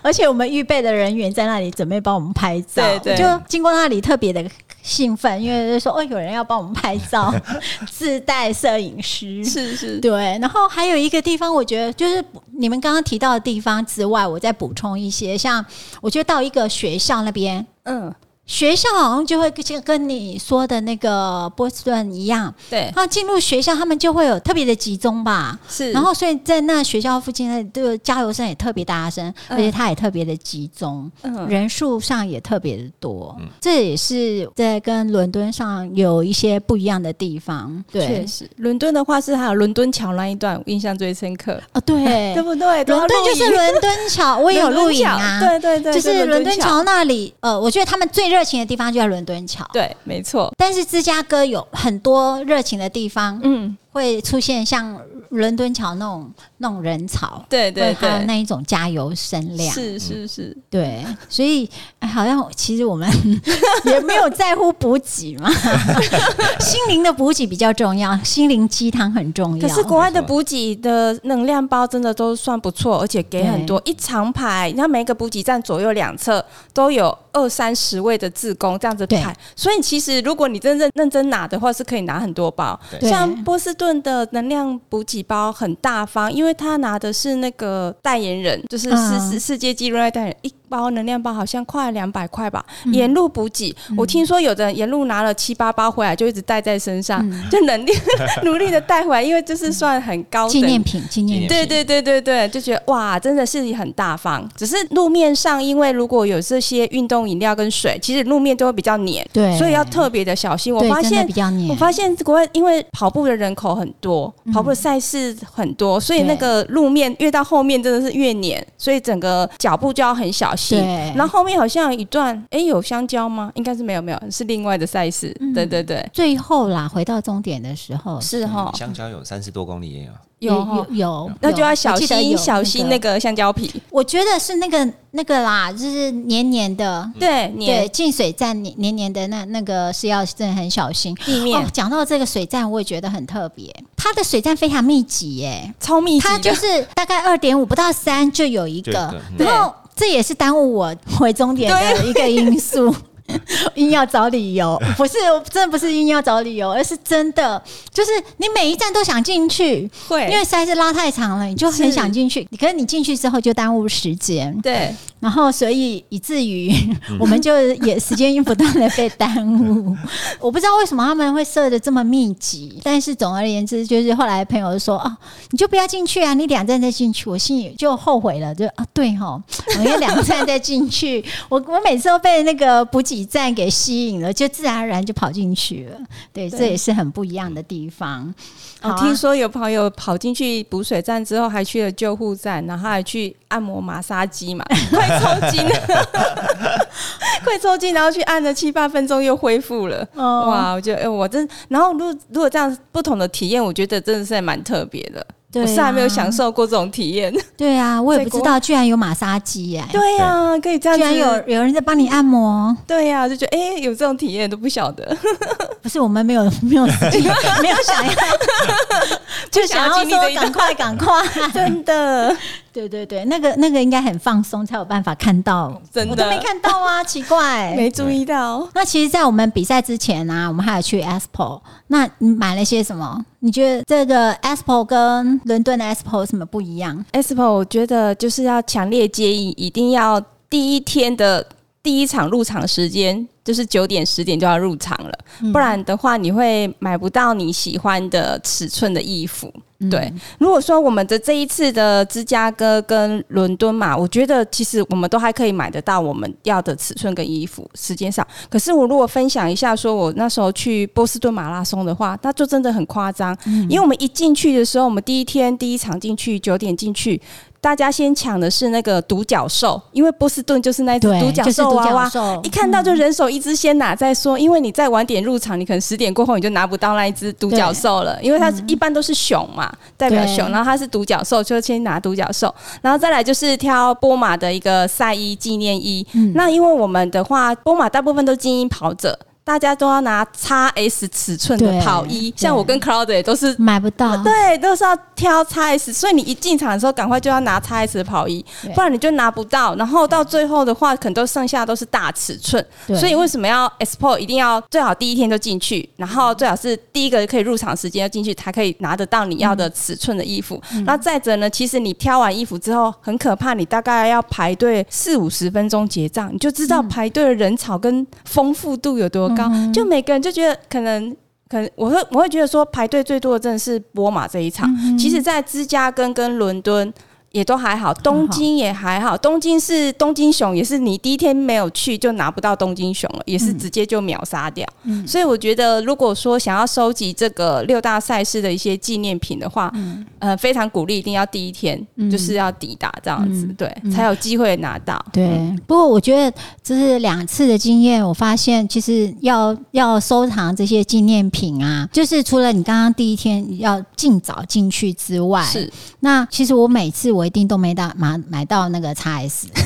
而且我们预备的人员在那里准备帮我们拍照，对对。就经过那里特别的兴奋，因为就说哦，有人要帮我们拍照，自带摄影师。是是，对，然后还有一个地方，我觉得就是你们刚刚提到的地方之外，我再补充一些，像我觉得到一个学校那边，嗯，学校好像就会跟跟你说的那个波士顿一样，对，他进入学校，他们就会有特别的集中吧。是，然后，所以在那学校附近的这个加油声也特别大声，嗯而且它也特别的集中，嗯人数上也特别的多。这也是在跟伦敦上有一些不一样的地方。对确，实，伦敦的话是还有伦敦桥那一段，我印象最深刻，哦，对 对，不对？伦敦就是伦敦桥，我也有录影啊。对对对，就是伦敦，桥那里，呃，我觉得他们最热情的地方就在伦敦桥。对，没错，但是芝加哥有很多热情的地方，嗯，会出现像伦敦桥那种那种人潮，对对对，还有那一种加油声量。是是是，对，所以、哎好像其实我们 也没有在乎补给嘛，心灵的补给比较重要，心灵鸡汤很重要。可是国外的补给的能量包真的都算不错，而且给很多一长排，你看每个补给站左右两侧都有二三十位的志工这样子排，所以其实如果你真正认真拿的话，是可以拿很多包。对像波士顿的能量补给包很大方，因为他拿的是那个代言人，就是世嗯。世世界纪录代言人，一包能量包好像快两百块吧，嗯沿路补给。我听说有的人沿路拿了七八包回来，就一直带在身上，就能力 努力的带回来，因为这是算很高纪念品，纪念品。对对对对对，就觉得哇，真的是很大方。只是路面上，因为如果有这些运动饮料跟水，其实路面都会比较黏，对所以要特别的小心。我发现比较黏我发现国外因为跑步的人口很多，跑步的赛事很多，所以那个路面越到后面真的是越黏，所以整个脚步就要很小心。对。然后后面好像有一段，哎，有香蕉吗？应该是没有，没有，是另外的赛事。对对对，最后啦，回到终点的时候，是哈，香蕉有三十多公里也有，有有有，那就要小心小心那个。香蕉皮。我觉得是那个那个啦，就是黏黏的。对，对，黏。进水站黏黏黏的那那个是要真的很小心。地面。哦，讲到这个水站，我也觉得很特别，它的水站非常密集耶，超密集，它就是大概二点五不到三就有一个。然后这也是耽误我回终点的一个因素。硬要找理由，不是真的不是硬要找理由，而是真的就是你每一站都想进去，会因为实在是拉太长了，你就很想进去。可是你进去之后就耽误时间，对然后所以以至于 我们就也时间不断的被耽误。我不知道为什么他们会设的这么密集，但是总而言之，就是后来朋友就说哦，你就不要进去啊，你两站再进去。我心里就后悔了，就啊对哈，我要两站再进去。我我每次都被那个补给站给吸引了，就自然而然就跑进去了。对，对这也是很不一样的地方。我啊听说有朋友跑进去补水站之后，还去了救护站，然后还去按摩马杀鸡嘛，快抽筋了，快抽筋，然后去按了七八分钟又恢复了。哦哇，我觉得，哎、我真，然后如果如果这样不同的体验，我觉得真的是还蛮特别的。对我是还没有啊享受过这种体验。对啊，我也不知道，居然有马杀鸡耶！对呀、可以这样子。居然有有人在帮你按摩，对呀、就觉得哎、有这种体验都不晓得，不是我们没有没有 没有想要，就想要说赶快赶快，真的。对对对，那个那个应该很放松才有办法看到，真的我都没看到啊，奇怪。没注意到。那其实，在我们比赛之前啊，我们还有去 Expo。那你买了些什么？你觉得这个 Expo 跟伦敦的 Expo 有什么不一样？Expo 我觉得就是要强烈建议，一定要第一天的第一场入场时间就是九点十点就要入场了，不然的话你会买不到你喜欢的尺寸的衣服。对，如果说我们的这一次的芝加哥跟伦敦嘛，我觉得其实我们都还可以买得到我们要的尺寸跟衣服，时间上。可是我如果分享一下，说我那时候去波士顿马拉松的话，那就真的很夸张，因为我们一进去的时候，我们第一天第一场进去九点进去。大家先抢的是那个独角兽，因为波士顿就是那只，独角兽娃娃，一看到就人手一只，先拿再说。因为你再晚点入场，你可能十点过后你就拿不到那一只独角兽了，因为它一般都是熊嘛，代表熊，然后它是独角兽，就先拿独角兽，然后再来就是挑波马的一个赛衣纪念衣。那因为我们的话，波马大部分都精英跑者。大家都要拿 x S 尺寸的跑衣，像我跟 Cloud 也都是买不到。对，都是要挑 x S，所以你一进场的时候，赶快就要拿 x S 的跑衣，不然你就拿不到。然后到最后的话，可能都剩下都是大尺寸。所以为什么要 Expo 一定要最好第一天就进去，然后最好是第一个可以入场时间要进去，才可以拿得到你要的尺寸的衣服。那、再者呢，其实你挑完衣服之后很可怕，你大概要排队四五十分钟结账，你就知道排队的人潮跟丰富度有多高。就每个人就觉得可能。可能我会我会觉得说排队最多的真的是波马这一场，其实，在芝加哥跟伦敦也都还好，东京也还好。东京是东京熊，也是你第一天没有去就拿不到东京熊了，也是直接就秒杀掉。所以我觉得，如果说想要收集这个六大赛事的一些纪念品的话，呃，非常鼓励一定要第一天就是要抵达这样子，对，才有机会拿到。对，不过我觉得这是两次的经验，我发现其实要要收藏这些纪念品啊，就是除了你刚刚第一天要尽早进去之外，是，那其实我每次我一定都没到买买到那个 x S，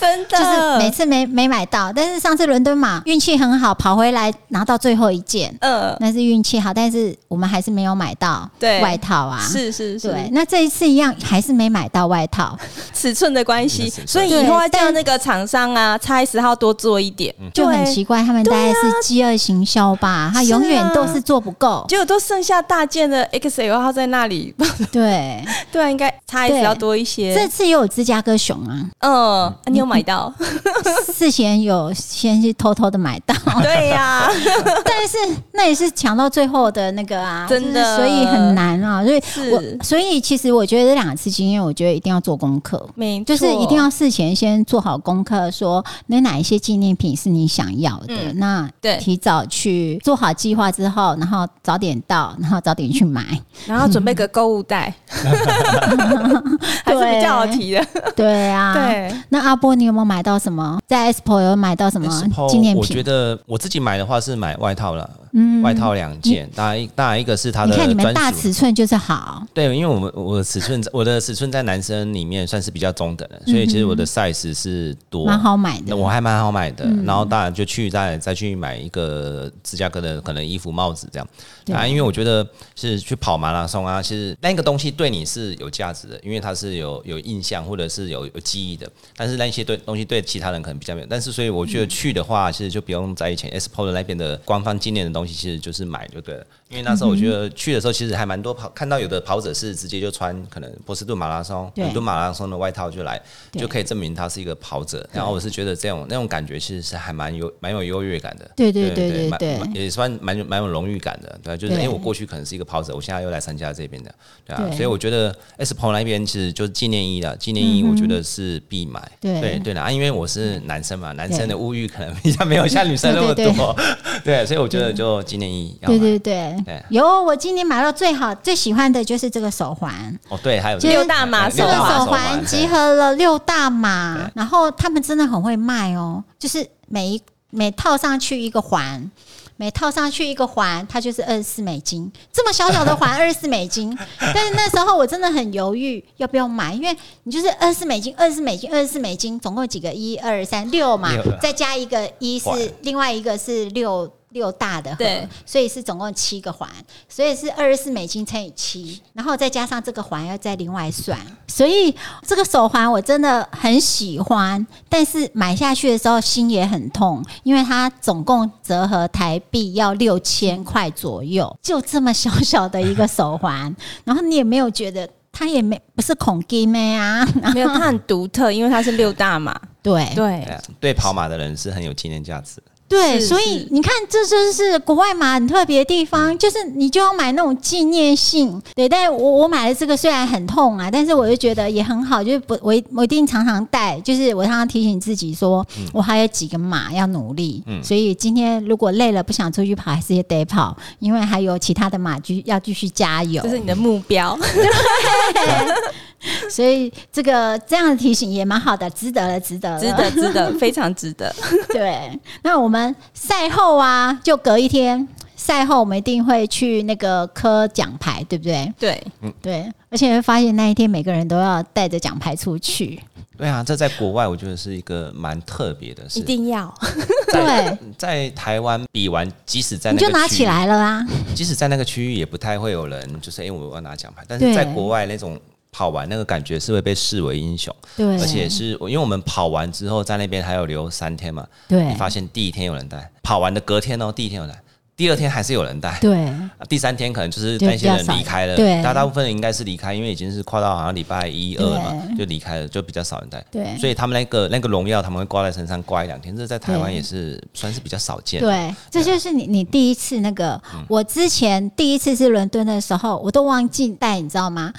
真的，就是每次没没买到，但是上次伦敦马运气很好，跑回来拿到最后一件，呃，那是运气好，但是我们还是没有买到对外套啊。是是是，对，那这一次一样还是没买到外套，尺寸的关系所以以后要叫那个厂商啊，叉 S 号多做一点，就很奇怪，他们大概是饥饿行销吧，他永远啊都是做不够。结果都剩下大件的 XL 号在那里，对，对啊，应该差 S 对要多一些。这次也有芝加哥熊啊，嗯，啊你有买到？事先有先去偷偷的买到，对呀，但是那也是抢到最后的那个啊，真的所以很难啊。所以我所以其实我觉得这两次经验，我觉得一定要做功课。没就是一定要事前先做好功课，说那哪一些纪念品是你想要的，嗯那对提早去做好计划之后，然后早点到，然后早点去买。然后准备个购物袋，还是比较好提的。对啊，。对，那阿波，你有没有买到什么？在 Expo 有买到什么纪念品我觉？得我自己买的话是买外套了，嗯外套两件，当然一当然一个是它的你看你们大尺寸就是好，对，因为我们我的尺寸我的尺寸在男生里面算是比较中等的，所以其实我的 size 是多，蛮好买的。我还蛮好买的。然后当然就去再再去买一个芝加哥的可能衣服、帽子这样对啊，因为我觉得是去跑马拉松啊，其实那个东西对你是有价值的，因为他是有有印象或者是有有记忆的。但是那些对东西对其他人可能比较没有，但是所以我觉得去的话，其实就不用在意前 SPO 的那边的官方纪念的东西，其实就是买就对了。因为那时候我觉得去的时候，其实还蛮多跑，看到有的跑者是直接就穿可能波士顿马拉松、对。伦敦马拉松的外套就来，就可以证明他是一个跑者。然后我是觉得这种那种感觉其实是还蛮有蛮有优越感的。对对对对蛮对。也算蛮有蛮有荣誉感的，对，就是因为我过去可能是一个跑者，我现在又来参加这边的，对啊，所以我觉得 Expo 那边其实就是纪念衣了，纪念衣我觉得是必买，对。对对的啊，因为我是男生嘛，男生的物欲可能比较没有像女生那么对对多，对，所以我觉得就纪念衣要买对。对对对，有我今年买到最好最喜欢的就是这个手环，哦，对，还有就是六大马这个手环集合了六大码对，然后他们真的很会卖哦，就是每一每套上去一个环。每套上去一个环，它就是二十四美金，这么小小的环 二十四美金。但是那时候我真的很犹豫要不要买，因为你就是二十四美金，二十四美金，二十四美金，总共几个一二三六嘛六，再加一个一是环另外一个是六六大的河对，所以是总共七个环，所以是二十四美金乘以七，然后再加上这个环要再另外算，所以这个手环我真的很喜欢，但是买下去的时候心也很痛，因为它总共折合台币要六千块左右，就这么小小的一个手环，然后你也没有觉得。它也没不是孔金妹啊，没有，它很独特，因为它是六大码。对对对跑马的人是很有纪念价值的。对，所以你看，这就是国外马很特别的地方，就是你就要买那种纪念性。对，但我我买了这个虽然很痛啊，但是我就觉得也很好，就是不我一我一定常常带，就是我常常提醒自己说，我还有几个马要努力。嗯所以今天如果累了不想出去跑，还是得跑，因为还有其他的马继要继续加油这。是你的目标。所以这个这样的提醒也蛮好的，值得了，值得了，值得，值得，非常值得。对，那我们赛后啊，就隔一天，赛后我们一定会去那个科奖牌，对不对？对，嗯对，而且会发现那一天每个人都要带着奖牌出去。对啊，这在国外我觉得是一个蛮特别的事一。定要。对在台湾比完，即使在你就拿起来了啊！即使在那个区域，也不太会有人就是哎、诶我要拿奖牌。但是在国外那种跑完那个感觉是会被视为英雄，对，而且是因为我们跑完之后在那边还有留三天嘛，对。你发现第一天有人带，跑完的隔天哦，第一天有人带，第二天还是有人带。对。啊第三天可能就是那些人离开了，对。大大部分人应该是离开，因为已经是跨到好像礼拜一二了嘛，就离开了，就比较少人带。对。所以他们那个那个荣耀他们会挂在身上挂一两天，这在台湾也是算是比较少见。对，这就是你你第一次那个，嗯。我之前第一次是伦敦的时候，我都忘记带，你知道吗？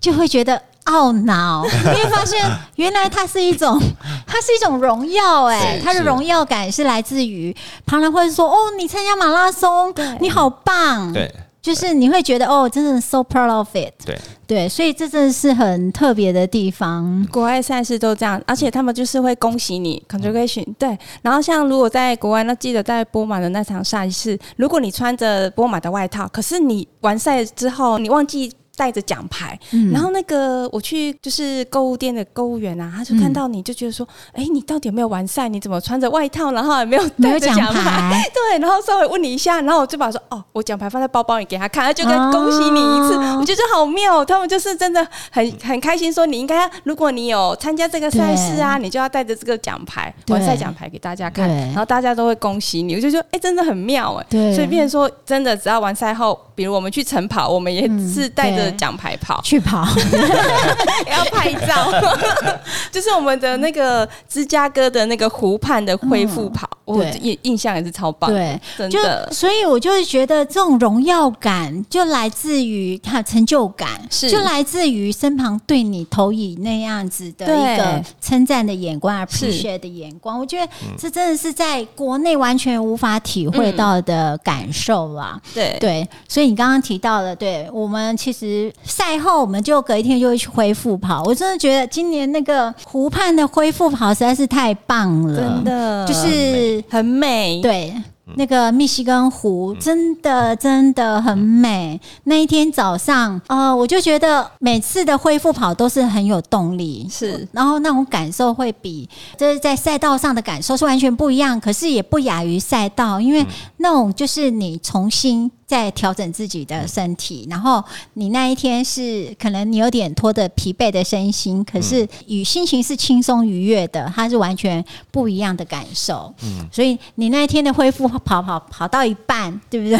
就会觉得懊恼，因为发现原来它是一种，它是一种荣耀、哎，它的荣耀感是来自于旁人会说，哦，你参加马拉松，你好棒，对。就是你会觉得哦，真的 so proud of it，对。对，所以这真的是很特别的地方，国外赛事都这样，而且他们就是会恭喜你 congratulation。对，然后像如果在国外，那记得在波马的那场赛事，如果你穿着波马的外套，可是你完赛之后你忘记。带着奖牌，嗯。然后那个我去就是购物店的购物员啊，他就看到你就觉得说，哎、你到底有没有完赛？你怎么穿着外套，然后也 没有带着奖牌，对，然后稍微问你一下，然后我就把说哦，我奖牌放在包包里给他看，他就跟恭喜你一次，哦我觉得好妙。他们就是真的很很开心，说你应该，如果你有参加这个赛事啊，你就要带着这个奖牌，完赛奖牌给大家看，然后大家都会恭喜你。我就觉得哎、真的很妙哎、对。所以变成说真的，只要完赛后，比如我们去晨跑，我们也是带着对。奖牌跑。去跑，要拍照，就是我们的那个芝加哥的那个湖畔的恢复跑，我对。印印象也是超棒，对，就真的。所以，我就是觉得这种荣耀感就来自于它成就感，是。就来自于身旁对你投以那样子的一个称赞的眼光、是 appreciate 的眼光。我觉得这真的是在国内完全无法体会到的感受啦。对。对，所以你刚刚提到了，对我们其实赛后我们就隔一天就会去恢复跑。我真的觉得今年那个湖畔的恢复跑实在是太棒了，真的就是很美，对，那个密西根湖真的真的很美。那一天早上，呃，我就觉得每次的恢复跑都是很有动力，是然后那种感受会比就是在赛道上的感受是完全不一样，可是也不亚于赛道，因为那种就是你重新。在调整自己的身体，然后你那一天是可能你有点拖着疲惫的身心，可是与心情是轻松愉悦的，它是完全不一样的感受。嗯，所以你那一天的恢复跑跑跑到一半，对不对？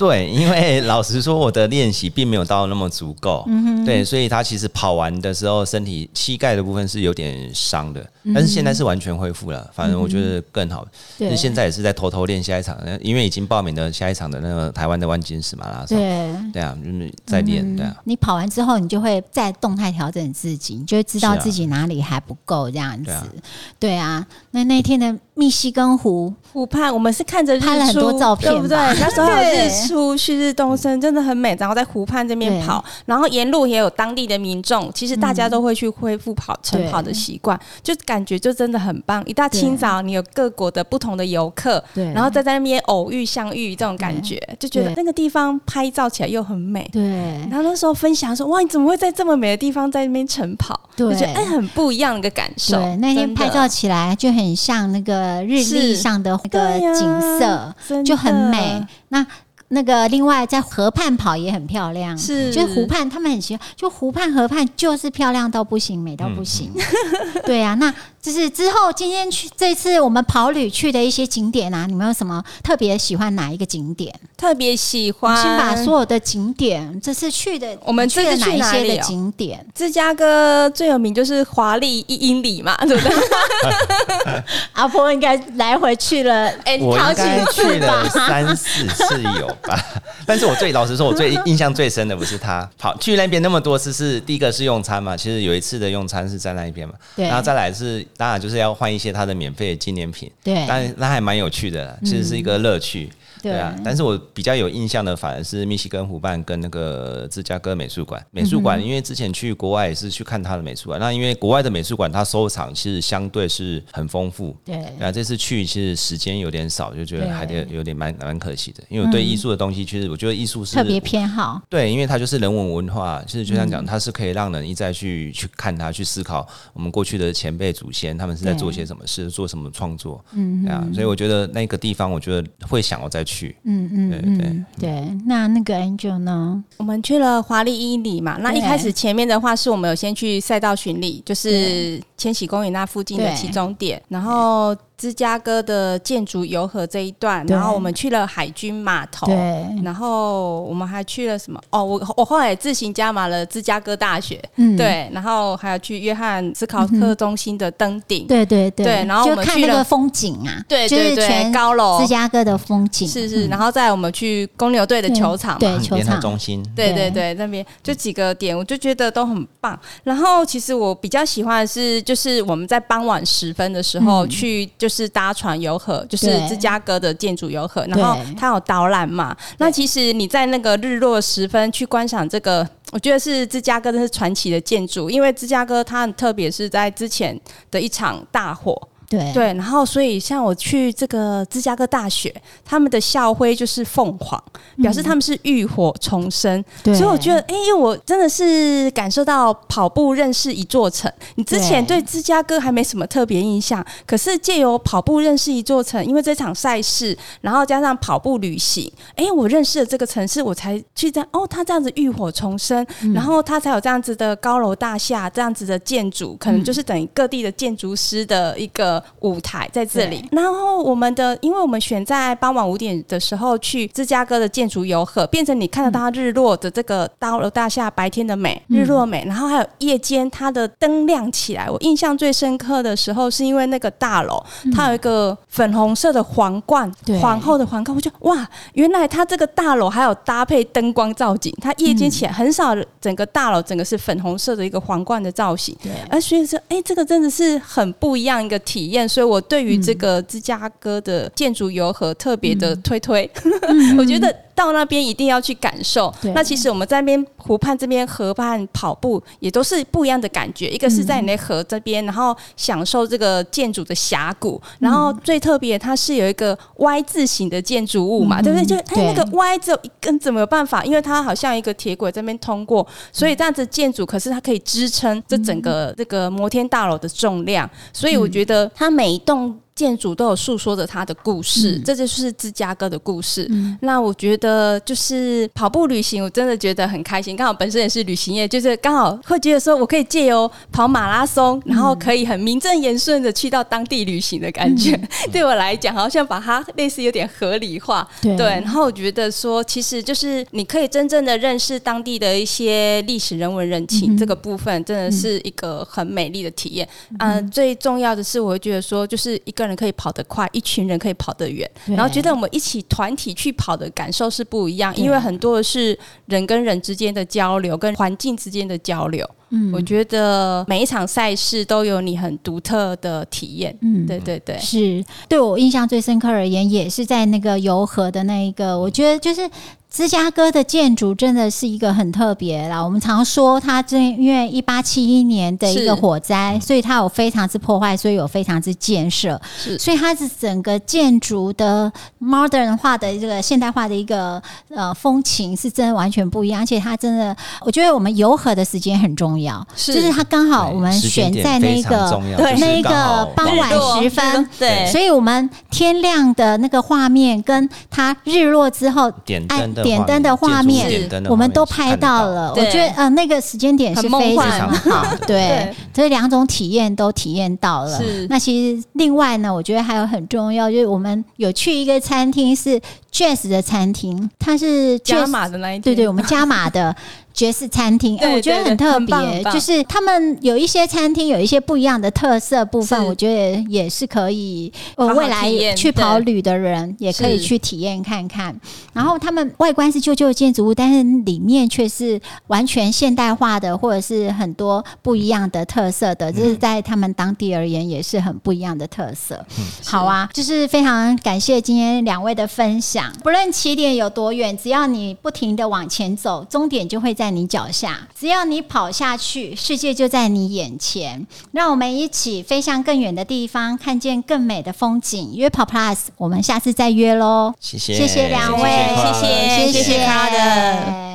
对，因为老实说，我的练习并没有到那么足够，嗯对，所以他其实跑完的时候，身体膝盖的部分是有点伤的，但是现在是完全恢复了，反正我觉得更好。那现在也是在偷偷练下一场，因为已经报名了下一场的那个台湾的万金石马拉松，对。对啊，就是在练，对啊。你跑完之后，你就会再动态调整自己，你就会知道自己哪里还不够这样子。对啊。对啊，那那天的密西根湖，湖畔，我们是看着日出，拍了很多照片对不对？那时候有日出旭日东升，真的很美。然后在湖畔这边跑，然后沿路也有当地的民众，其实大家都会去恢复跑晨跑的习惯，就感觉就真的很棒。一大清早，你有各国的不同的游客，对然后在在那边偶遇相遇这种感觉，就觉得那个地方拍照起来又很美。对然后那时候分享说：“哇，你怎么会在这么美的地方在那边晨跑？”对就觉得哎，很不一样的一个感受。对，那天拍照起来就很像那个日历上的那个景色，真就很美。那那个另外在河畔跑也很漂亮，是。就是湖畔，他们很喜欢，就湖畔河畔就是漂亮到不行，美到不行。对啊，那就是之后今天去这次我们跑旅去的一些景点啊，你们有什么特别喜欢哪一个景点？特别喜欢。先把所有的景点，这次去的我们去了哪一些的景点？芝加哥最有名就是华丽一英里嘛，对不对？阿婆应该来回去了，哎我应该好几去了三四次有吧，但是我最老实说，我最印象最深的不是他跑去那边那么多次，是第一个是用餐嘛，其实有一次的用餐是在那一边嘛，对然后再来是当然就是要换一些他的免费的纪念品，对但那还蛮有趣的，其实是一个乐趣。对对啊，但是我比较有印象的反而是密西根湖畔跟那个芝加哥美术馆。美术馆因为之前去国外也是去看他的美术馆，那因为国外的美术馆它收藏其实相对是很丰富，对。那啊，这次去其实时间有点少，就觉得对还得有点蛮蛮可惜的。因为我对艺术的东西，其实我觉得艺术是特别偏好。对，因为它就是人文文化，其实就像嗯讲，它是可以让人一再去去看它，去思考我们过去的前辈祖先他们是在做些什么事，做什么创作，嗯，对啊，所以我觉得那个地方，我觉得会想要再去，嗯嗯对对嗯，对。那那个 Angel 呢？我们去了华丽伊里嘛，那一开始前面的话是我们有先去赛道巡礼，就是千禧公园那附近的对。起终点，然后芝加哥的建筑游河这一段，然后我们去了海军码头。对。然后我们还去了什么？哦，我我后来也自行加码了芝加哥大学，嗯。对，然后还有去约翰斯考特中心的登顶，对对对。对然后我们去了看那个风景啊，对对对是全高楼。芝加哥的风景，是是，嗯。然后再我们去公牛队的球场嘛，对球场。中心，对对对。对，那边就几个点，我就觉得都很棒。然后其实我比较喜欢的是，就是我们在傍晚时分的时候、嗯。去，就是搭船游河，就是芝加哥的建筑游河，然后它有导览嘛。那其实你在那个日落时分去观赏这个，我觉得是芝加哥真是传奇的建筑，因为芝加哥它很特别，是在之前的一场大火。对。对，然后所以像我去这个芝加哥大学，他们的校徽就是凤凰，表示他们是浴火重生。对。所以我觉得，哎、因为我真的是感受到跑步认识一座城。你之前对。对芝加哥还没什么特别印象，可是借由跑步认识一座城，因为这场赛事，然后加上跑步旅行，哎、我认识了这个城市，我才去这样哦，他这样子浴火重生，嗯。然后他才有这样子的高楼大厦，这样子的建筑，可能就是等于各地的建筑师的一个舞台在这里。然后我们的，因为我们选在傍晚五点的时候去芝加哥的建筑游河，变成你看得到它日落的这个高楼大厦白天的美，日落美，然后还有夜间它的灯亮起来。我印象最深刻的时候，是因为那个大楼它有一个粉红色的皇冠对，皇后的皇冠，我就哇，原来它这个大楼还有搭配灯光造景，它夜间起来很少整个大楼整个是粉红色的一个皇冠的造型。对。而所以说，哎、这个真的是很不一样一个体验，所以我对于这个芝加哥的建筑游河特别的推推，我觉得到那边一定要去感受。那其实我们在那边湖畔这边河畔跑步，也都是不一样的感觉。一个是在你的河这边，然后享受这个建筑的峡谷，然后最特别它是有一个 Y 字形的建筑物嘛，对不对？就哎、对那个 Y 只有一根，怎么有办法？因为它好像一个铁轨这边通过，所以这样子建筑，可是它可以支撑这整个这个摩天大楼的重量，所以我觉得它每一栋。建筑都有诉说着他的故事，这就是芝加哥的故事。那我觉得就是跑步旅行，我真的觉得很开心。刚好本身也是旅行业，就是刚好会觉得说我可以借由跑马拉松，然后可以很名正言顺的去到当地旅行的感觉。对我来讲，好像把它类似有点合理化。对对，然后我觉得说，其实就是你可以真正的认识当地的一些历史人文人情，这个部分真的是一个很美丽的体验。嗯、最重要的是，我会觉得说，就是一个人可以跑得快，一群人可以跑得远，然后觉得我们一起团体去跑的感受是不一样，因为很多的是人跟人之间的交流，跟环境之间的交流。嗯，我觉得每一场赛事都有你很独特的体验。嗯。对对对，是。对我印象最深刻而言，也是在那个游河的那一个，我觉得就是芝加哥的建筑真的是一个很特别啦。我们常说它这因为一八七一年的一个火灾，所以它有非常之破坏，所以有非常之建设，是。所以它是整个建筑的 modern 化的这个现代化的一个呃风情是真的完全不一样，而且它真的，我觉得我们游河的时间很重要，是。就是它刚好我们选在那个对那一个傍晚时分，对，所以我们天亮的那个画面，跟它日落之后点哎灯的点灯的画面我们都拍到到。了。我觉得呃，那个时间点是非常好，对所以两种体验都体验到了。是。那其实另外呢，我觉得还有很重要，就是我们有去一个餐厅是 Jazz 的餐厅，它是加码的那一天，对对，我们加码的 爵士餐厅，哎、对我觉得很很特别，就是他们有一些餐厅有一些不一样的特色部分，我觉得也是可以，呃，未来去跑旅的人也可以去体验看看。然后他们外观是旧旧的建筑物，但是里面却是完全现代化的，或者是很多不一样的特色的，这是在他们当地而言也是很不一样的特色。好啊，就是非常感谢今天两位的分享。不论起点有多远，只要你不停的往前走，终点就会在你脚下。只要你跑下去，世界就在你眼前。让我们一起飞向更远的地方，看见更美的风景。约跑 Plus，我们下次再约喽！谢谢谢谢两位，谢谢谢谢谢谢 Carla 的